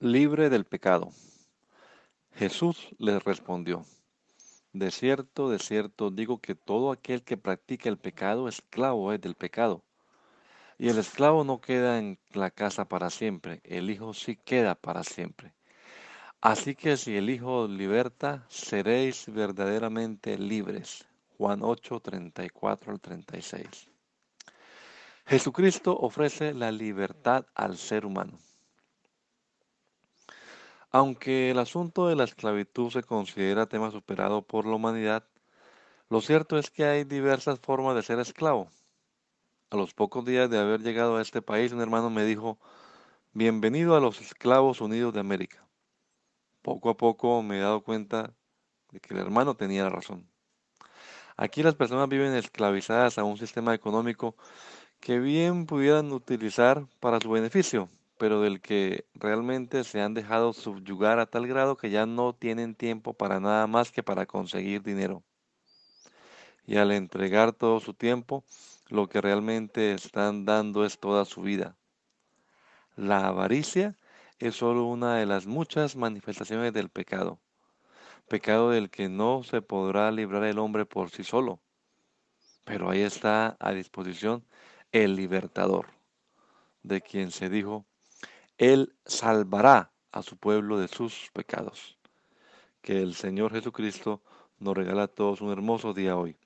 Libre del pecado. Jesús les respondió, De cierto, de cierto digo que todo aquel que practica el pecado, esclavo es del pecado. Y el esclavo no queda en la casa para siempre, el Hijo sí queda para siempre. Así que si el Hijo os liberta, seréis verdaderamente libres. Juan 8, 34 al 36. Jesucristo ofrece la libertad al ser humano. Aunque el asunto de la esclavitud se considera tema superado por la humanidad, lo cierto es que hay diversas formas de ser esclavo. A los pocos días de haber llegado a este país, un hermano me dijo, bienvenido a los esclavos unidos de América. Poco a poco me he dado cuenta de que el hermano tenía razón. Aquí las personas viven esclavizadas a un sistema económico que bien pudieran utilizar para su beneficio, pero del que realmente se han dejado subyugar a tal grado que ya no tienen tiempo para nada más que para conseguir dinero. Y al entregar todo su tiempo, lo que realmente están dando es toda su vida. La avaricia es solo una de las muchas manifestaciones del pecado, pecado del que no se podrá librar el hombre por sí solo, pero ahí está a disposición el libertador, de quien se dijo, él salvará a su pueblo de sus pecados. Que el Señor Jesucristo nos regala todos un hermoso día hoy.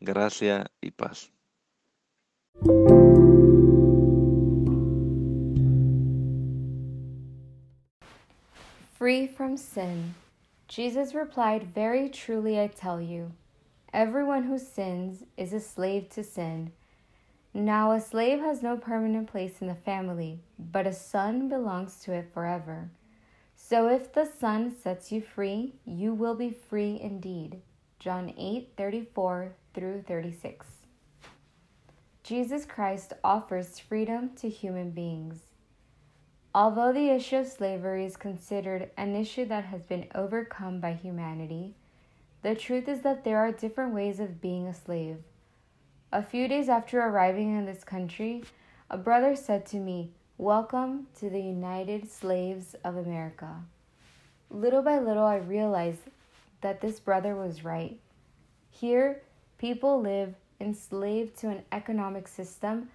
Gracia y paz. Free from sin. Jesus replied, Very truly I tell you, everyone who sins is a slave to sin. Now, a slave has no permanent place in the family, but a son belongs to it forever. So if the Son sets you free, you will be free indeed. John 8 34 through 36. Jesus Christ offers freedom to human beings. Although the issue of slavery is considered an issue that has been overcome by humanity, the truth is that there are different ways of being a slave. A few days after arriving in this country, a brother said to me, Welcome to the United Slaves of America. Little by little, I realized that this brother was right. Here, people live enslaved to an economic system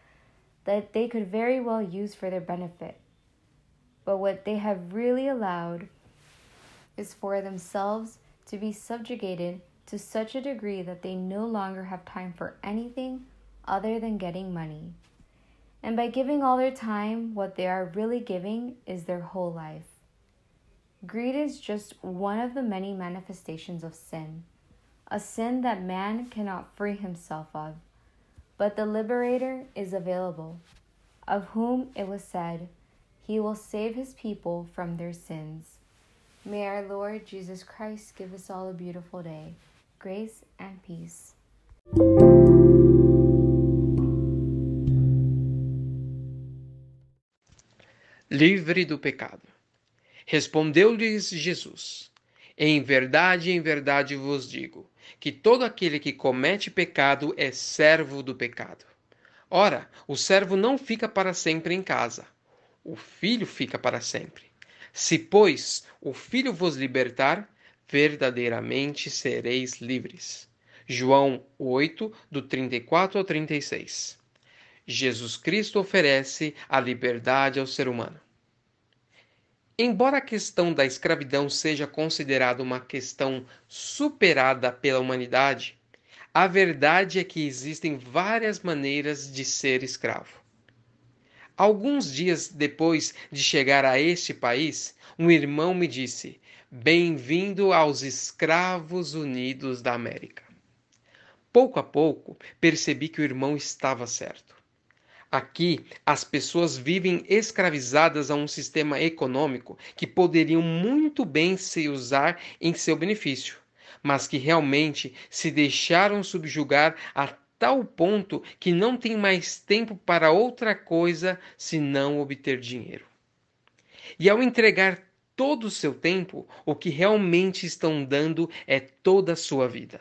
that they could very well use for their benefit. But what they have really allowed is for themselves to be subjugated to such a degree that they no longer have time for anything other than getting money. And by giving all their time, what they are really giving is their whole life. Greed is just one of the many manifestations of sin, a sin that man cannot free himself of. But the liberator is available, of whom it was said, He will save his people from their sins. May our Lord Jesus Christ give us all a beautiful day grace and peace. Livre do pecado. Respondeu-lhes Jesus: Em verdade, em verdade vos digo, que todo aquele que comete pecado é servo do pecado. Ora, o servo não fica para sempre em casa, o filho fica para sempre. Se, pois, o filho vos libertar, verdadeiramente sereis livres. João 8, do 34 ao 36. Jesus Cristo oferece a liberdade ao ser humano. Embora a questão da escravidão seja considerada uma questão superada pela humanidade, a verdade é que existem várias maneiras de ser escravo. Alguns dias depois de chegar a este país, um irmão me disse: Bem-vindo aos Escravos Unidos da América. Pouco a pouco, percebi que o irmão estava certo. Aqui, as pessoas vivem escravizadas a um sistema econômico que poderiam muito bem se usar em seu benefício, mas que realmente se deixaram subjugar a tal ponto que não tem mais tempo para outra coisa senão obter dinheiro. E ao entregar todo o seu tempo, o que realmente estão dando é toda a sua vida.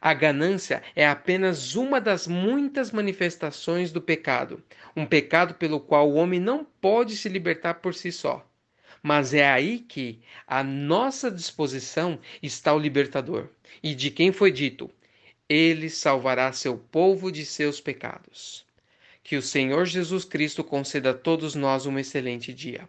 A ganância é apenas uma das muitas manifestações do pecado, um pecado pelo qual o homem não pode se libertar por si só. Mas é aí que, à nossa disposição, está o libertador, e de quem foi dito: Ele salvará seu povo de seus pecados. Que o Senhor Jesus Cristo conceda a todos nós um excelente dia.